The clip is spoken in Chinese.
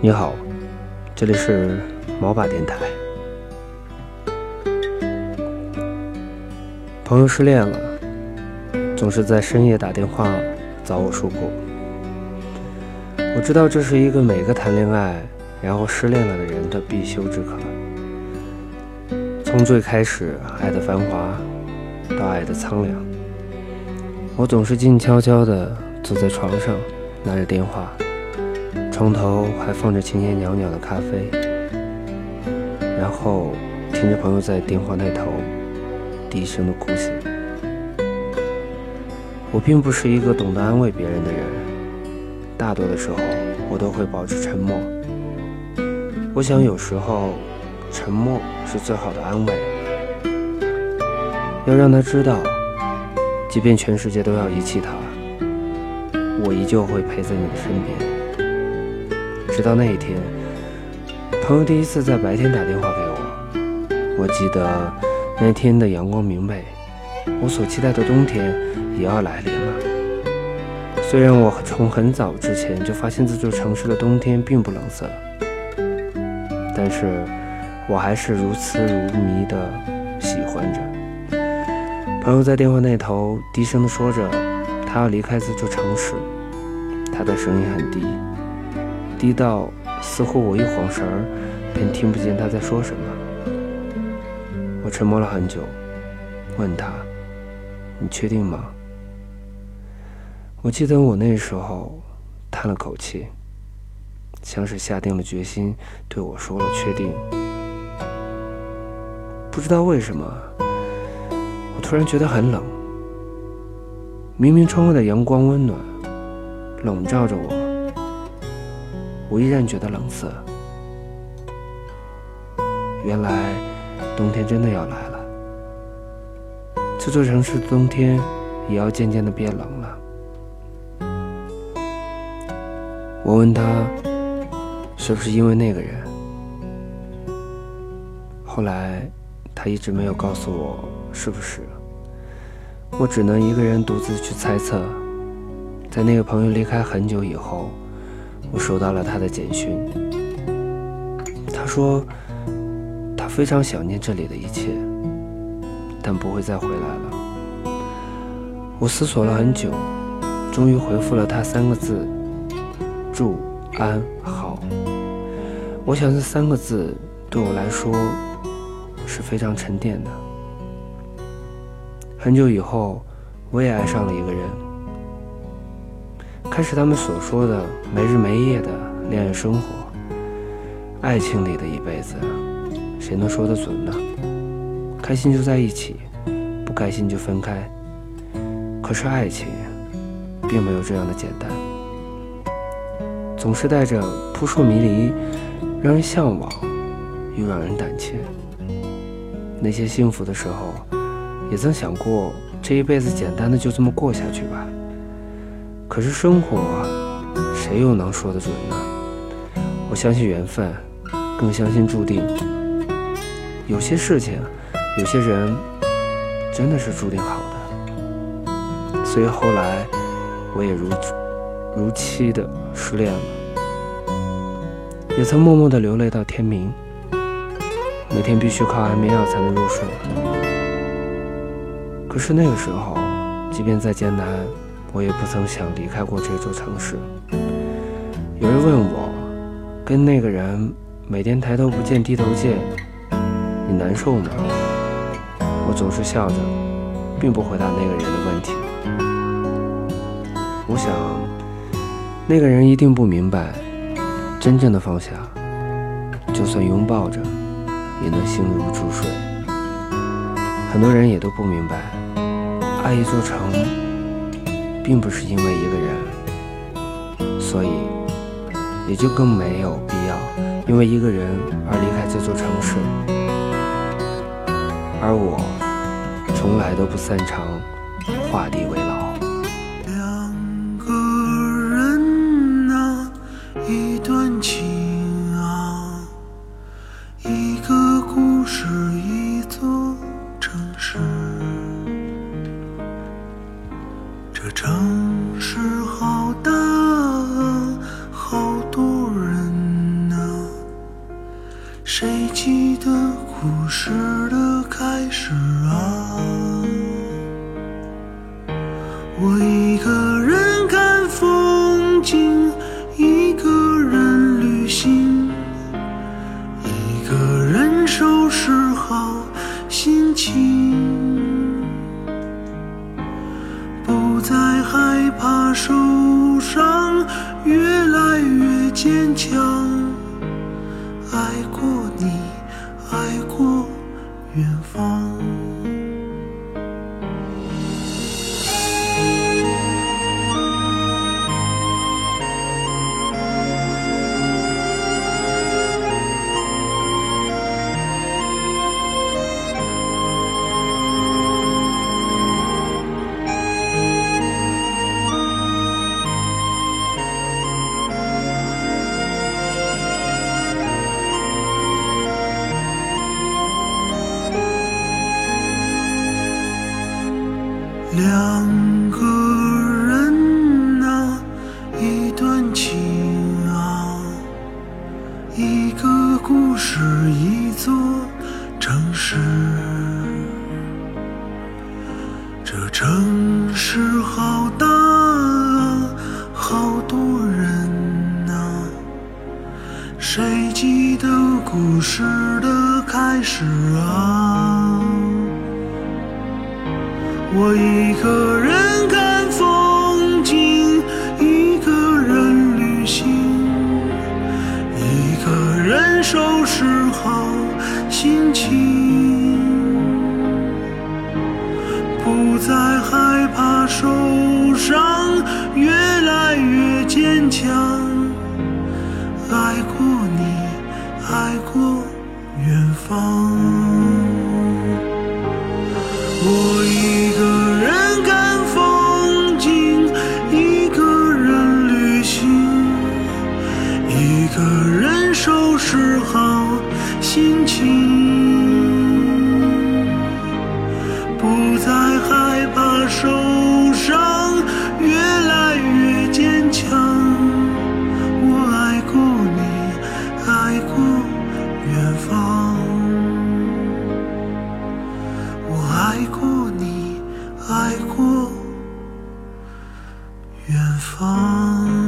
你好，这里是毛把电台。朋友失恋了，总是在深夜打电话找我诉苦。我知道这是一个每个谈恋爱然后失恋了的人的必修之课。从最开始爱的繁华，到爱的苍凉，我总是静悄悄地坐在床上，拿着电话。床头还放着轻烟袅袅的咖啡，然后听着朋友在电话那头低声的哭泣。我并不是一个懂得安慰别人的人，大多的时候我都会保持沉默。我想有时候沉默是最好的安慰，要让他知道，即便全世界都要遗弃他，我依旧会陪在你的身边。直到那一天，朋友第一次在白天打电话给我，我记得那天的阳光明媚，我所期待的冬天也要来临了。虽然我从很早之前就发现这座城市的冬天并不冷色，但是我还是如痴如迷的喜欢着。朋友在电话那头低声的说着，他要离开这座城市，他的声音很低。低到似乎我一晃神儿，便听不见他在说什么。我沉默了很久，问他：“你确定吗？”我记得我那时候叹了口气，像是下定了决心，对我说了确定。不知道为什么，我突然觉得很冷。明明窗外的阳光温暖，笼罩着我。我依然觉得冷色。原来冬天真的要来了，这座城市的冬天也要渐渐的变冷了。我问他，是不是因为那个人？后来他一直没有告诉我是不是，我只能一个人独自去猜测。在那个朋友离开很久以后。我收到了他的简讯，他说他非常想念这里的一切，但不会再回来了。我思索了很久，终于回复了他三个字：祝安好。我想这三个字对我来说是非常沉淀的。很久以后，我也爱上了一个人。开始他们所说的没日没夜的恋爱生活，爱情里的一辈子，谁能说得准呢？开心就在一起，不开心就分开。可是爱情，并没有这样的简单，总是带着扑朔迷离，让人向往，又让人胆怯。那些幸福的时候，也曾想过这一辈子简单的就这么过下去吧。可是生活，谁又能说得准呢？我相信缘分，更相信注定。有些事情，有些人，真的是注定好的。所以后来，我也如如期的失恋了，也曾默默的流泪到天明，每天必须靠安眠药才能入睡。可是那个时候，即便再艰难。我也不曾想离开过这座城市。有人问我，跟那个人每天抬头不见低头见，你难受吗？我总是笑着，并不回答那个人的问题。我想，那个人一定不明白，真正的放下，就算拥抱着，也能心如止水。很多人也都不明白，爱一座城。并不是因为一个人，所以也就更没有必要因为一个人而离开这座城市。而我从来都不擅长画地为牢。故事的开始啊？我一个人看风景，一个人旅行，一个人收拾好心情，不再害怕受伤，越来越坚强。的故事的开始啊？我一个人看风景，一个人旅行，一个人收拾好心情，不再害怕受伤，越来越坚强。爱过，爱过远方。远方。